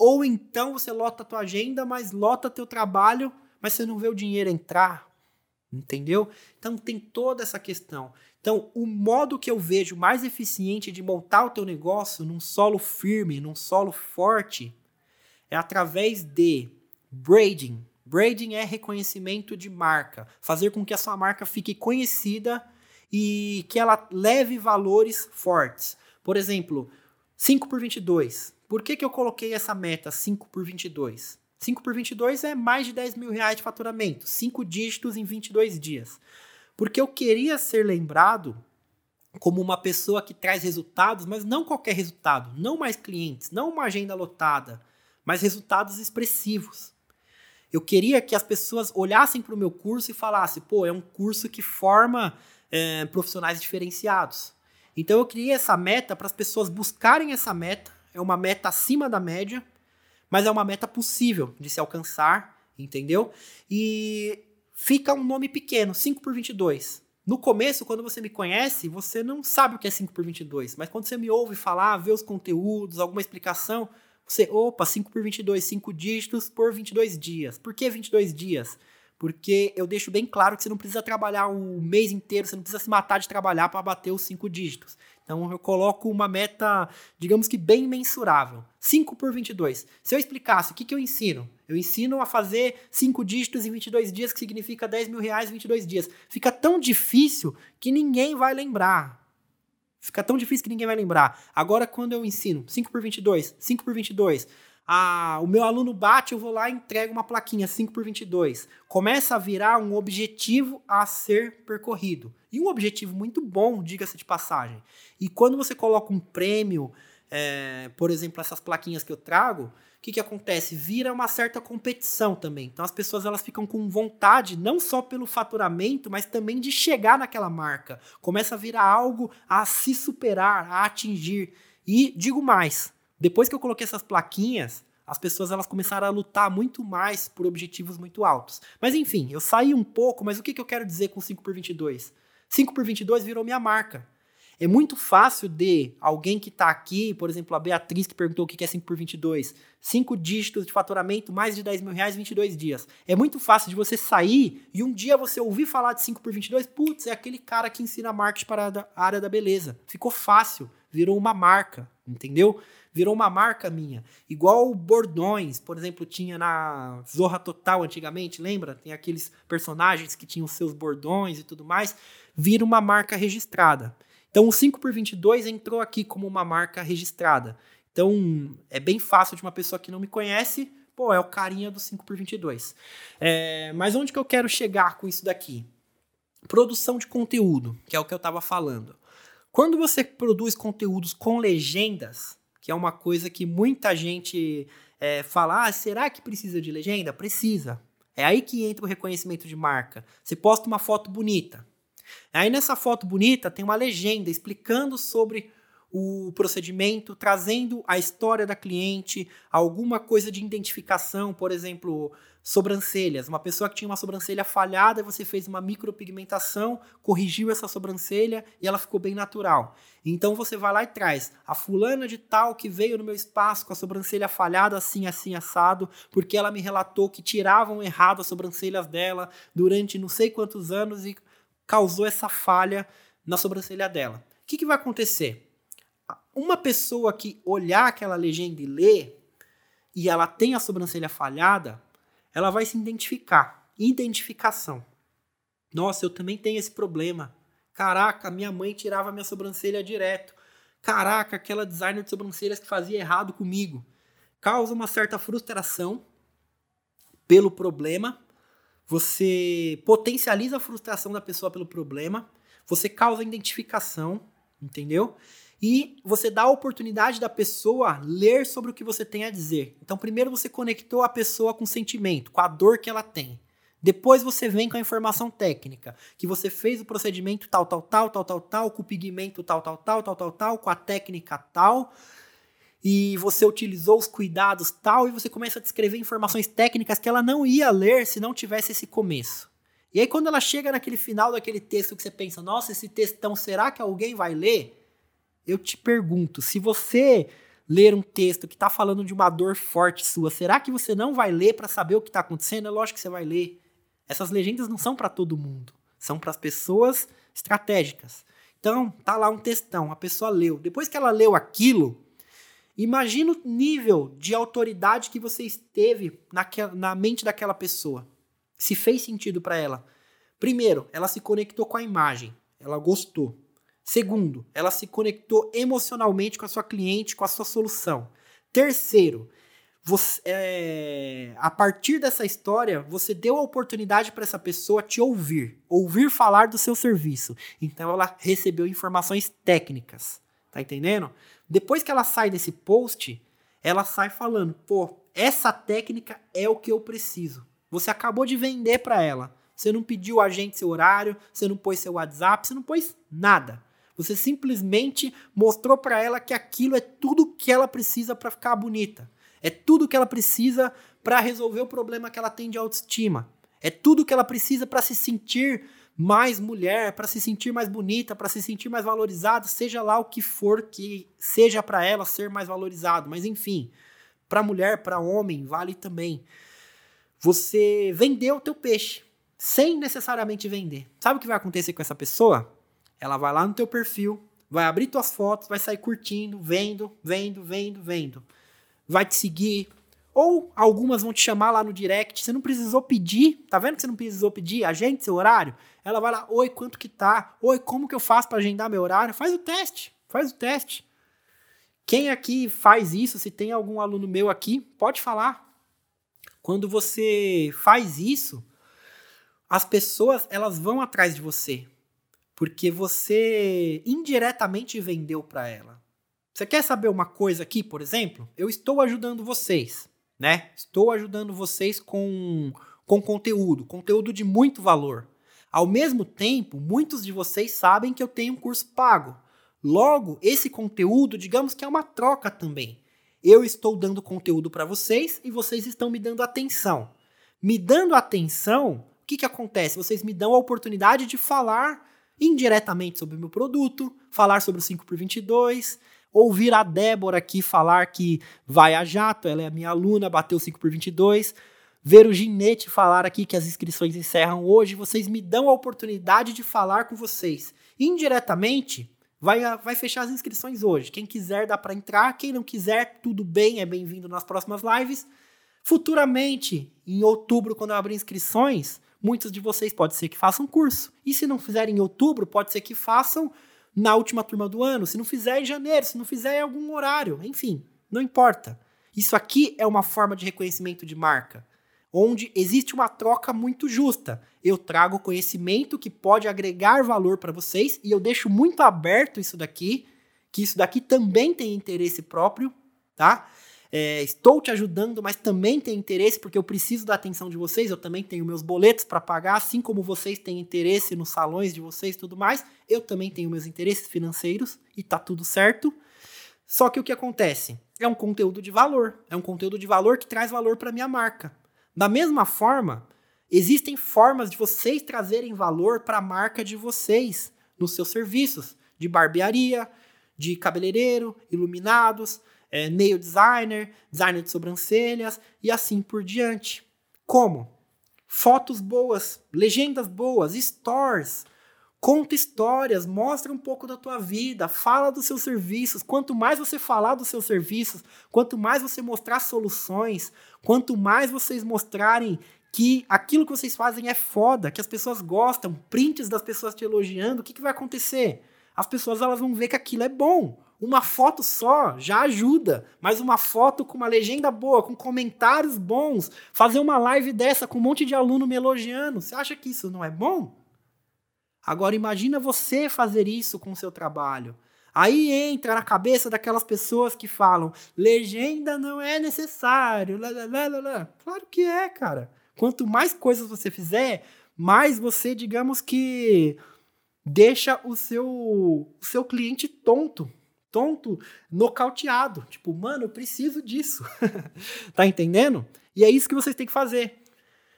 Ou então você lota a tua agenda, mas lota teu trabalho, mas você não vê o dinheiro entrar. Entendeu? Então tem toda essa questão. Então, o modo que eu vejo mais eficiente de montar o teu negócio num solo firme, num solo forte, é através de braiding. Braiding é reconhecimento de marca, fazer com que a sua marca fique conhecida e que ela leve valores fortes. Por exemplo, 5 por 22. Por que, que eu coloquei essa meta 5 por 22? 5 por 22 é mais de 10 mil reais de faturamento, 5 dígitos em 22 dias. Porque eu queria ser lembrado como uma pessoa que traz resultados, mas não qualquer resultado, não mais clientes, não uma agenda lotada, mas resultados expressivos. Eu queria que as pessoas olhassem para o meu curso e falassem: pô, é um curso que forma é, profissionais diferenciados. Então eu criei essa meta para as pessoas buscarem essa meta. É uma meta acima da média, mas é uma meta possível de se alcançar, entendeu? E fica um nome pequeno, 5 por 22. No começo, quando você me conhece, você não sabe o que é 5 por 22, mas quando você me ouve falar, vê os conteúdos, alguma explicação, você, opa, 5 por 22, 5 dígitos por 22 dias. Por que 22 dias? porque eu deixo bem claro que você não precisa trabalhar um mês inteiro, você não precisa se matar de trabalhar para bater os cinco dígitos. Então eu coloco uma meta, digamos que bem mensurável. 5 por 22. Se eu explicasse o que, que eu ensino, eu ensino a fazer 5 dígitos em 22 dias, que significa 10 mil reais em 22 dias. Fica tão difícil que ninguém vai lembrar. Fica tão difícil que ninguém vai lembrar. Agora, quando eu ensino 5 por 22, 5 por 22, ah, o meu aluno bate, eu vou lá e entrego uma plaquinha 5 por 22. Começa a virar um objetivo a ser percorrido. E um objetivo muito bom, diga-se de passagem. E quando você coloca um prêmio, é, por exemplo, essas plaquinhas que eu trago, o que, que acontece? Vira uma certa competição também. Então as pessoas elas ficam com vontade, não só pelo faturamento, mas também de chegar naquela marca. Começa a virar algo a se superar, a atingir. E digo mais, depois que eu coloquei essas plaquinhas, as pessoas elas começaram a lutar muito mais por objetivos muito altos. Mas enfim, eu saí um pouco, mas o que, que eu quero dizer com 5 por 22? 5 por 22 virou minha marca. É muito fácil de alguém que está aqui, por exemplo, a Beatriz que perguntou o que é 5 por 22, 5 dígitos de faturamento, mais de 10 mil reais, 22 dias. É muito fácil de você sair e um dia você ouvir falar de 5 por 22, putz, é aquele cara que ensina marketing para a área da beleza. Ficou fácil, virou uma marca, entendeu? virou uma marca minha. Igual bordões, por exemplo, tinha na Zorra Total antigamente, lembra? Tem aqueles personagens que tinham seus bordões e tudo mais. Vira uma marca registrada. Então o 5 por 22 entrou aqui como uma marca registrada. Então é bem fácil de uma pessoa que não me conhece, pô, é o carinha do 5 por 22. É, mas onde que eu quero chegar com isso daqui? Produção de conteúdo, que é o que eu estava falando. Quando você produz conteúdos com legendas, que é uma coisa que muita gente é, fala: ah, será que precisa de legenda? Precisa. É aí que entra o reconhecimento de marca. Você posta uma foto bonita. Aí nessa foto bonita tem uma legenda explicando sobre o procedimento, trazendo a história da cliente, alguma coisa de identificação, por exemplo, sobrancelhas. Uma pessoa que tinha uma sobrancelha falhada, você fez uma micropigmentação, corrigiu essa sobrancelha e ela ficou bem natural. Então você vai lá e traz a fulana de tal que veio no meu espaço com a sobrancelha falhada assim, assim, assado, porque ela me relatou que tiravam errado as sobrancelhas dela durante não sei quantos anos e causou essa falha na sobrancelha dela. O que, que vai acontecer? Uma pessoa que olhar aquela legenda e ler, e ela tem a sobrancelha falhada, ela vai se identificar. Identificação. Nossa, eu também tenho esse problema. Caraca, minha mãe tirava minha sobrancelha direto. Caraca, aquela designer de sobrancelhas que fazia errado comigo. Causa uma certa frustração pelo problema. Você potencializa a frustração da pessoa pelo problema. Você causa identificação, entendeu? E você dá a oportunidade da pessoa ler sobre o que você tem a dizer. Então, primeiro você conectou a pessoa com o sentimento, com a dor que ela tem. Depois você vem com a informação técnica, que você fez o procedimento tal, tal, tal, tal, tal, tal, com o pigmento tal, tal, tal, tal, tal, tal, com a técnica tal, e você utilizou os cuidados tal, e você começa a descrever informações técnicas que ela não ia ler se não tivesse esse começo. E aí, quando ela chega naquele final daquele texto que você pensa, nossa, esse textão, será que alguém vai ler? Eu te pergunto, se você ler um texto que está falando de uma dor forte sua, será que você não vai ler para saber o que está acontecendo? É lógico que você vai ler. Essas legendas não são para todo mundo, são para as pessoas estratégicas. Então, tá lá um textão, a pessoa leu. Depois que ela leu aquilo, imagina o nível de autoridade que você esteve naquela, na mente daquela pessoa. Se fez sentido para ela. Primeiro, ela se conectou com a imagem, ela gostou. Segundo, ela se conectou emocionalmente com a sua cliente, com a sua solução. Terceiro, você, é, a partir dessa história, você deu a oportunidade para essa pessoa te ouvir, ouvir falar do seu serviço. Então ela recebeu informações técnicas, tá entendendo? Depois que ela sai desse post, ela sai falando: pô, essa técnica é o que eu preciso. Você acabou de vender para ela. Você não pediu a gente seu horário, você não pôs seu WhatsApp, você não pôs nada. Você simplesmente mostrou para ela que aquilo é tudo que ela precisa para ficar bonita. É tudo que ela precisa para resolver o problema que ela tem de autoestima. É tudo que ela precisa para se sentir mais mulher, para se sentir mais bonita, para se sentir mais valorizada, seja lá o que for que seja para ela ser mais valorizado. Mas enfim, para mulher, para homem, vale também. Você vendeu o teu peixe sem necessariamente vender. Sabe o que vai acontecer com essa pessoa? Ela vai lá no teu perfil, vai abrir tuas fotos, vai sair curtindo, vendo, vendo, vendo, vendo. Vai te seguir. Ou algumas vão te chamar lá no direct. Você não precisou pedir. Tá vendo que você não precisou pedir? Agende seu horário. Ela vai lá, oi, quanto que tá? Oi, como que eu faço para agendar meu horário? Faz o teste. Faz o teste. Quem aqui faz isso? Se tem algum aluno meu aqui, pode falar. Quando você faz isso, as pessoas elas vão atrás de você porque você indiretamente vendeu para ela. Você quer saber uma coisa aqui, por exemplo? Eu estou ajudando vocês, né? Estou ajudando vocês com, com conteúdo, conteúdo de muito valor. Ao mesmo tempo, muitos de vocês sabem que eu tenho um curso pago. Logo, esse conteúdo, digamos que é uma troca também. Eu estou dando conteúdo para vocês e vocês estão me dando atenção. Me dando atenção, o que, que acontece? Vocês me dão a oportunidade de falar indiretamente sobre o meu produto, falar sobre o 5x22, ouvir a Débora aqui falar que vai a jato, ela é a minha aluna, bateu 5x22, ver o Ginete falar aqui que as inscrições encerram hoje, vocês me dão a oportunidade de falar com vocês. Indiretamente, vai, vai fechar as inscrições hoje. Quem quiser dá para entrar, quem não quiser, tudo bem, é bem-vindo nas próximas lives. Futuramente, em outubro, quando eu abrir inscrições, muitos de vocês pode ser que façam curso. E se não fizerem em outubro, pode ser que façam na última turma do ano. Se não fizer em janeiro, se não fizer em algum horário. Enfim, não importa. Isso aqui é uma forma de reconhecimento de marca, onde existe uma troca muito justa. Eu trago conhecimento que pode agregar valor para vocês e eu deixo muito aberto isso daqui, que isso daqui também tem interesse próprio, tá? É, estou te ajudando, mas também tenho interesse porque eu preciso da atenção de vocês, eu também tenho meus boletos para pagar, assim como vocês têm interesse nos salões de vocês e tudo mais, eu também tenho meus interesses financeiros e tá tudo certo. Só que o que acontece? É um conteúdo de valor, é um conteúdo de valor que traz valor para minha marca. Da mesma forma, existem formas de vocês trazerem valor para a marca de vocês nos seus serviços de barbearia, de cabeleireiro, iluminados, é, nail designer, designer de sobrancelhas e assim por diante. Como? Fotos boas, legendas boas, stores, conta histórias, mostra um pouco da tua vida, fala dos seus serviços. Quanto mais você falar dos seus serviços, quanto mais você mostrar soluções, quanto mais vocês mostrarem que aquilo que vocês fazem é foda, que as pessoas gostam, prints das pessoas te elogiando, o que, que vai acontecer? As pessoas elas vão ver que aquilo é bom. Uma foto só já ajuda, mas uma foto com uma legenda boa, com comentários bons, fazer uma live dessa com um monte de aluno me elogiando, você acha que isso não é bom? Agora imagina você fazer isso com o seu trabalho. Aí entra na cabeça daquelas pessoas que falam: legenda não é necessário. Lá, lá, lá, lá. Claro que é, cara. Quanto mais coisas você fizer, mais você, digamos que, deixa o seu, o seu cliente tonto tonto, nocauteado. Tipo, mano, eu preciso disso. tá entendendo? E é isso que vocês têm que fazer.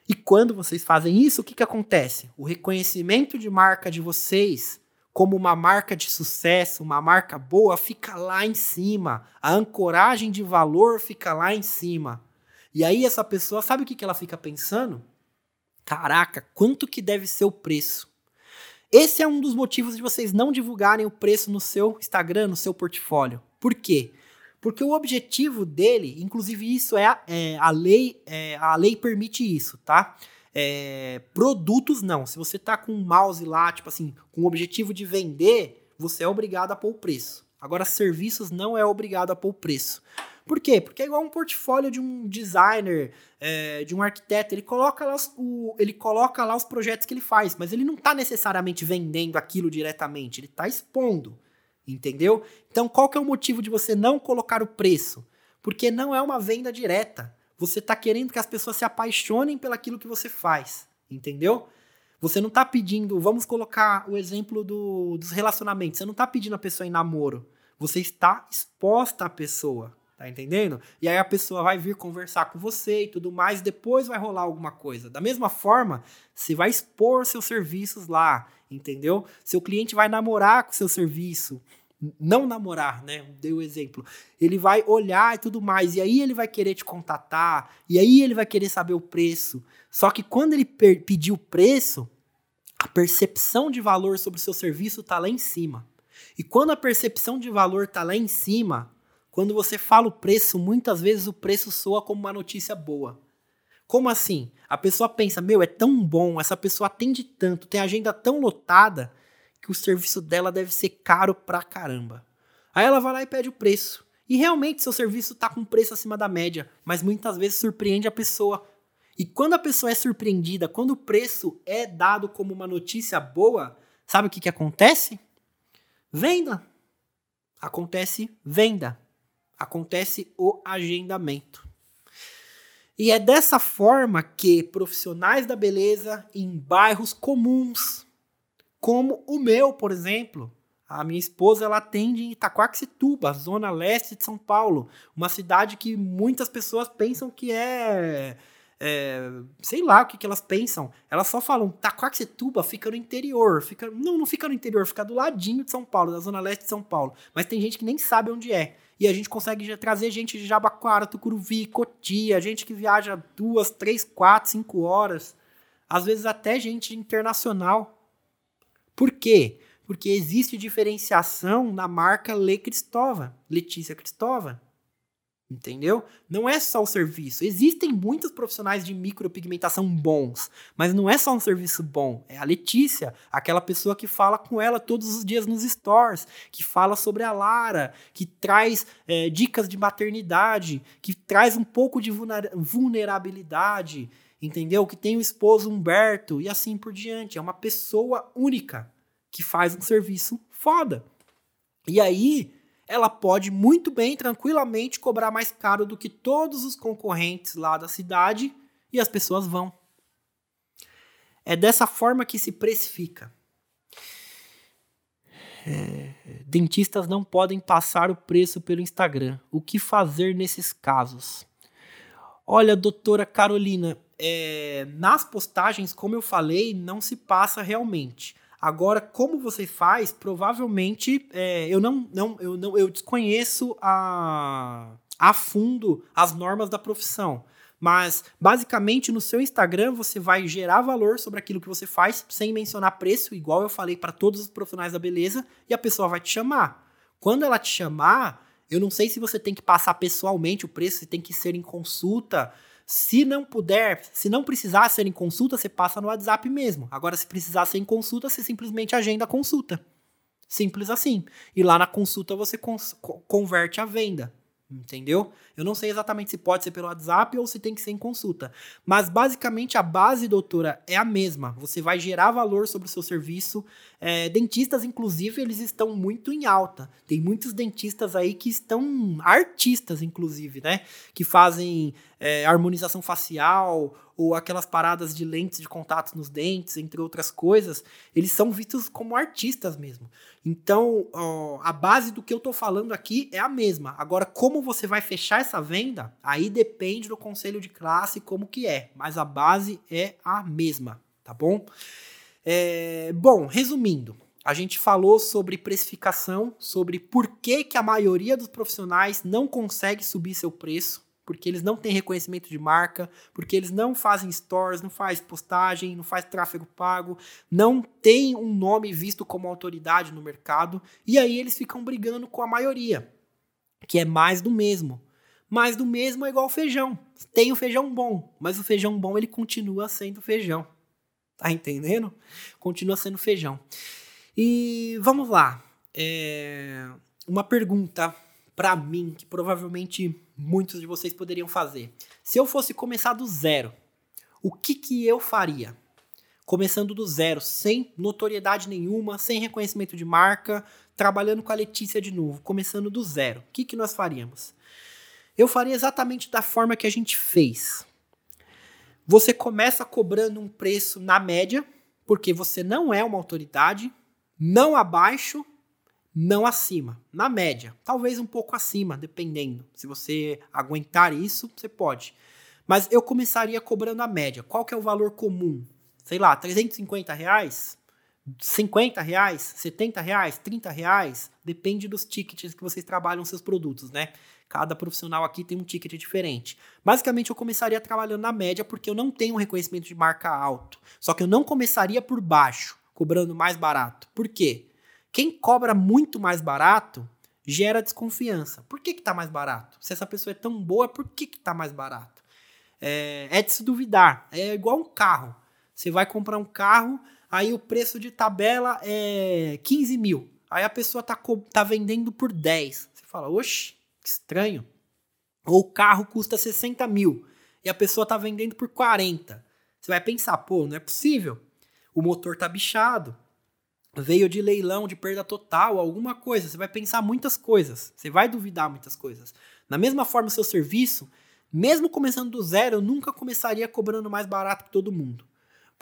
E quando vocês fazem isso, o que, que acontece? O reconhecimento de marca de vocês como uma marca de sucesso, uma marca boa, fica lá em cima. A ancoragem de valor fica lá em cima. E aí essa pessoa, sabe o que, que ela fica pensando? Caraca, quanto que deve ser o preço? Esse é um dos motivos de vocês não divulgarem o preço no seu Instagram, no seu portfólio. Por quê? Porque o objetivo dele, inclusive isso é, é a lei, é, a lei permite isso, tá? É, produtos não. Se você tá com um mouse lá, tipo assim, com o objetivo de vender, você é obrigado a pôr o preço. Agora, serviços não é obrigado a pôr o preço. Por quê? Porque é igual um portfólio de um designer, é, de um arquiteto. Ele coloca, lá os, o, ele coloca lá os projetos que ele faz, mas ele não está necessariamente vendendo aquilo diretamente, ele está expondo. Entendeu? Então, qual que é o motivo de você não colocar o preço? Porque não é uma venda direta. Você está querendo que as pessoas se apaixonem pelaquilo que você faz. Entendeu? Você não está pedindo, vamos colocar o exemplo do, dos relacionamentos. Você não está pedindo a pessoa em namoro. Você está exposta à pessoa. Tá entendendo? E aí a pessoa vai vir conversar com você e tudo mais, depois vai rolar alguma coisa. Da mesma forma, você vai expor seus serviços lá, entendeu? Seu cliente vai namorar com seu serviço. Não namorar, né? Dei o exemplo. Ele vai olhar e tudo mais, e aí ele vai querer te contatar, e aí ele vai querer saber o preço. Só que quando ele pedir o preço, a percepção de valor sobre o seu serviço tá lá em cima. E quando a percepção de valor tá lá em cima, quando você fala o preço, muitas vezes o preço soa como uma notícia boa. Como assim? A pessoa pensa, meu, é tão bom, essa pessoa atende tanto, tem agenda tão lotada, que o serviço dela deve ser caro pra caramba. Aí ela vai lá e pede o preço. E realmente seu serviço tá com preço acima da média, mas muitas vezes surpreende a pessoa. E quando a pessoa é surpreendida, quando o preço é dado como uma notícia boa, sabe o que, que acontece? Venda. Acontece venda acontece o agendamento. E é dessa forma que profissionais da beleza em bairros comuns, como o meu, por exemplo, a minha esposa ela atende em Itaquaquecetuba, zona leste de São Paulo, uma cidade que muitas pessoas pensam que é é, sei lá o que, que elas pensam. Elas só falam, Taquaquecetuba fica no interior. Fica, não, não fica no interior, fica do ladinho de São Paulo, da zona leste de São Paulo. Mas tem gente que nem sabe onde é. E a gente consegue trazer gente de Jabaquara, Tucuruvi, Cotia, gente que viaja duas, três, quatro, cinco horas. Às vezes até gente internacional. Por quê? Porque existe diferenciação na marca Le Cristova, Letícia Cristova. Entendeu? Não é só o serviço. Existem muitos profissionais de micropigmentação bons, mas não é só um serviço bom. É a Letícia, aquela pessoa que fala com ela todos os dias nos stores, que fala sobre a Lara, que traz é, dicas de maternidade, que traz um pouco de vulnerabilidade, entendeu? Que tem o esposo Humberto e assim por diante. É uma pessoa única que faz um serviço foda. E aí ela pode muito bem, tranquilamente, cobrar mais caro do que todos os concorrentes lá da cidade e as pessoas vão. É dessa forma que se precifica. É, dentistas não podem passar o preço pelo Instagram. O que fazer nesses casos? Olha, doutora Carolina, é, nas postagens, como eu falei, não se passa realmente. Agora, como você faz, provavelmente é, eu não, não, eu não, eu desconheço a, a fundo as normas da profissão. Mas, basicamente, no seu Instagram, você vai gerar valor sobre aquilo que você faz, sem mencionar preço, igual eu falei para todos os profissionais da beleza, e a pessoa vai te chamar. Quando ela te chamar, eu não sei se você tem que passar pessoalmente o preço, se tem que ser em consulta. Se não puder, se não precisar ser em consulta, você passa no WhatsApp mesmo. Agora, se precisar ser em consulta, você simplesmente agenda a consulta. Simples assim. E lá na consulta você converte a venda. Entendeu? Eu não sei exatamente se pode ser pelo WhatsApp ou se tem que ser em consulta. Mas basicamente a base, doutora, é a mesma. Você vai gerar valor sobre o seu serviço. É, dentistas, inclusive, eles estão muito em alta. Tem muitos dentistas aí que estão artistas, inclusive, né? Que fazem é, harmonização facial ou aquelas paradas de lentes de contato nos dentes, entre outras coisas. Eles são vistos como artistas mesmo. Então, ó, a base do que eu tô falando aqui é a mesma. Agora, como você vai fechar essa venda, aí depende do conselho de classe como que é. Mas a base é a mesma, tá bom? É, bom, resumindo, a gente falou sobre precificação, sobre por que, que a maioria dos profissionais não consegue subir seu preço porque eles não têm reconhecimento de marca, porque eles não fazem stores, não faz postagem, não faz tráfego pago, não tem um nome visto como autoridade no mercado, e aí eles ficam brigando com a maioria, que é mais do mesmo. Mais do mesmo é igual feijão. Tem o feijão bom, mas o feijão bom ele continua sendo feijão. Tá entendendo? Continua sendo feijão. E vamos lá. É... Uma pergunta para mim que provavelmente muitos de vocês poderiam fazer. Se eu fosse começar do zero, o que, que eu faria? Começando do zero, sem notoriedade nenhuma, sem reconhecimento de marca, trabalhando com a Letícia de novo, começando do zero. O que, que nós faríamos? Eu faria exatamente da forma que a gente fez. Você começa cobrando um preço na média, porque você não é uma autoridade, não abaixo não acima, na média, talvez um pouco acima, dependendo. Se você aguentar isso, você pode. Mas eu começaria cobrando a média. Qual que é o valor comum? Sei lá, 350 reais? 50 reais? 70 reais? 30 reais? Depende dos tickets que vocês trabalham seus produtos, né? Cada profissional aqui tem um ticket diferente. Basicamente, eu começaria trabalhando na média porque eu não tenho um reconhecimento de marca alto. Só que eu não começaria por baixo, cobrando mais barato. Por quê? Quem cobra muito mais barato gera desconfiança. Por que, que tá mais barato? Se essa pessoa é tão boa, por que, que tá mais barato? É, é de se duvidar. É igual um carro. Você vai comprar um carro, aí o preço de tabela é 15 mil. Aí a pessoa tá, tá vendendo por 10. Você fala, oxe, que estranho. Ou o carro custa 60 mil e a pessoa tá vendendo por 40. Você vai pensar, pô, não é possível. O motor tá bichado, veio de leilão, de perda total, alguma coisa. Você vai pensar muitas coisas. Você vai duvidar muitas coisas. Na mesma forma, o seu serviço, mesmo começando do zero, eu nunca começaria cobrando mais barato que todo mundo.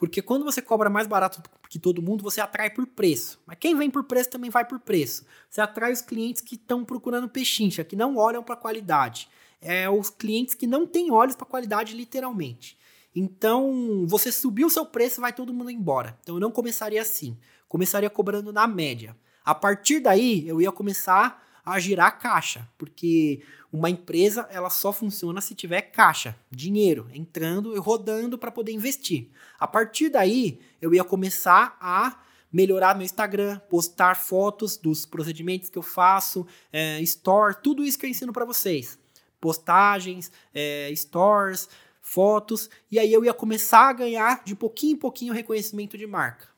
Porque quando você cobra mais barato que todo mundo, você atrai por preço. Mas quem vem por preço também vai por preço. Você atrai os clientes que estão procurando pechincha, que não olham para a qualidade. É os clientes que não têm olhos para qualidade, literalmente. Então, você subiu o seu preço, vai todo mundo embora. Então, eu não começaria assim começaria cobrando na média. A partir daí, eu ia começar a girar caixa, porque uma empresa ela só funciona se tiver caixa, dinheiro entrando e rodando para poder investir. A partir daí, eu ia começar a melhorar meu Instagram, postar fotos dos procedimentos que eu faço, é, store, tudo isso que eu ensino para vocês. Postagens, é, stores, fotos, e aí eu ia começar a ganhar de pouquinho em pouquinho reconhecimento de marca.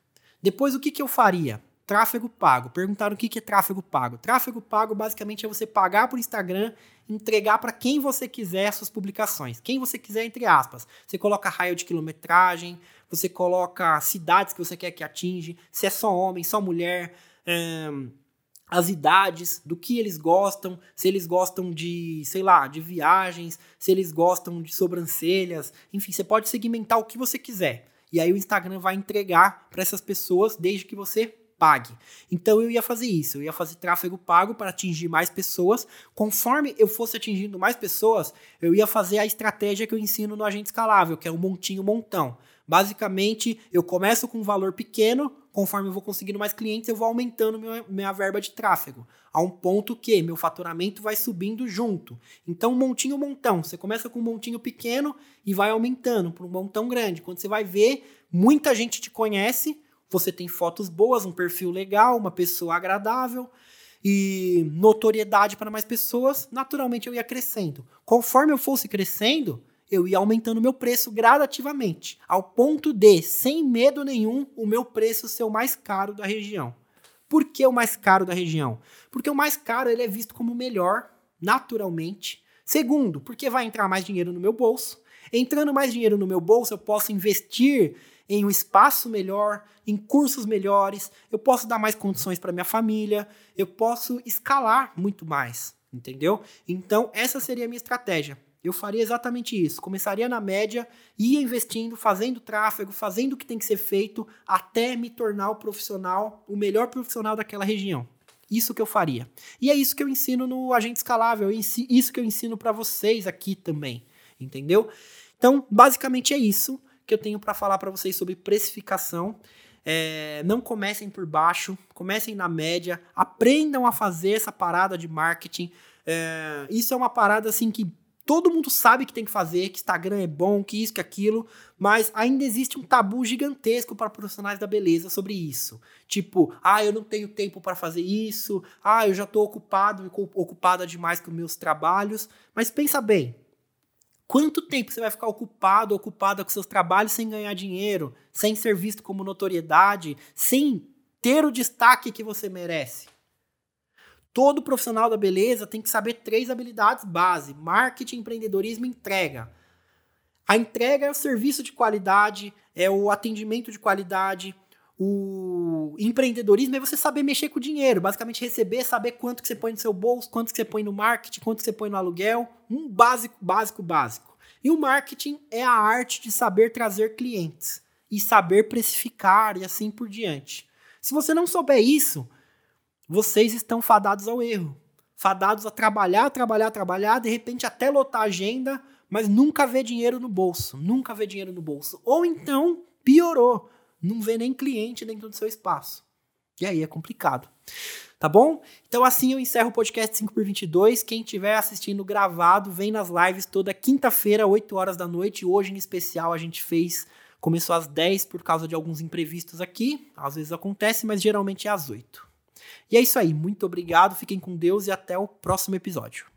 Depois, o que, que eu faria? Tráfego pago. Perguntaram o que, é tráfego pago. Tráfego pago basicamente é você pagar por Instagram, entregar para quem você quiser as suas publicações. Quem você quiser, entre aspas. Você coloca raio de quilometragem, você coloca cidades que você quer que atinge, se é só homem, só mulher, as idades, do que eles gostam, se eles gostam de, sei lá, de viagens, se eles gostam de sobrancelhas, enfim, você pode segmentar o que você quiser. E aí o Instagram vai entregar para essas pessoas desde que você pague. Então eu ia fazer isso, eu ia fazer tráfego pago para atingir mais pessoas. Conforme eu fosse atingindo mais pessoas, eu ia fazer a estratégia que eu ensino no agente escalável, que é o montinho montão. Basicamente, eu começo com um valor pequeno, conforme eu vou conseguindo mais clientes, eu vou aumentando minha, minha verba de tráfego. A um ponto que meu faturamento vai subindo junto. Então, montinho, montão. Você começa com um montinho pequeno e vai aumentando para um montão grande. Quando você vai ver, muita gente te conhece, você tem fotos boas, um perfil legal, uma pessoa agradável e notoriedade para mais pessoas, naturalmente eu ia crescendo. Conforme eu fosse crescendo, eu ia aumentando meu preço gradativamente, ao ponto de, sem medo nenhum, o meu preço ser o mais caro da região. Por que o mais caro da região? Porque o mais caro ele é visto como melhor, naturalmente. Segundo, porque vai entrar mais dinheiro no meu bolso. Entrando mais dinheiro no meu bolso, eu posso investir em um espaço melhor, em cursos melhores, eu posso dar mais condições para minha família, eu posso escalar muito mais, entendeu? Então, essa seria a minha estratégia. Eu faria exatamente isso. Começaria na média, ia investindo, fazendo tráfego, fazendo o que tem que ser feito, até me tornar o profissional, o melhor profissional daquela região. Isso que eu faria. E é isso que eu ensino no Agente Escalável, isso que eu ensino para vocês aqui também, entendeu? Então, basicamente é isso que eu tenho para falar para vocês sobre precificação. É, não comecem por baixo, comecem na média, aprendam a fazer essa parada de marketing. É, isso é uma parada assim que todo mundo sabe que tem que fazer, que Instagram é bom, que isso, que aquilo, mas ainda existe um tabu gigantesco para profissionais da beleza sobre isso. Tipo, ah, eu não tenho tempo para fazer isso, ah, eu já estou ocupado ocupada demais com meus trabalhos. Mas pensa bem, quanto tempo você vai ficar ocupado, ocupada com seus trabalhos sem ganhar dinheiro, sem ser visto como notoriedade, sem ter o destaque que você merece? Todo profissional da beleza tem que saber três habilidades base: marketing, empreendedorismo e entrega. A entrega é o serviço de qualidade, é o atendimento de qualidade. O empreendedorismo é você saber mexer com o dinheiro, basicamente receber, saber quanto que você põe no seu bolso, quanto que você põe no marketing, quanto que você põe no aluguel, um básico, básico, básico. E o marketing é a arte de saber trazer clientes e saber precificar e assim por diante. Se você não souber isso, vocês estão fadados ao erro. Fadados a trabalhar, trabalhar, trabalhar, de repente até lotar a agenda, mas nunca vê dinheiro no bolso. Nunca vê dinheiro no bolso. Ou então, piorou, não vê nem cliente dentro do seu espaço. E aí é complicado. Tá bom? Então assim eu encerro o podcast 5 por 22. Quem estiver assistindo gravado, vem nas lives toda quinta-feira, 8 horas da noite. Hoje em especial a gente fez começou às 10 por causa de alguns imprevistos aqui. Às vezes acontece, mas geralmente é às 8. E é isso aí. Muito obrigado, fiquem com Deus e até o próximo episódio.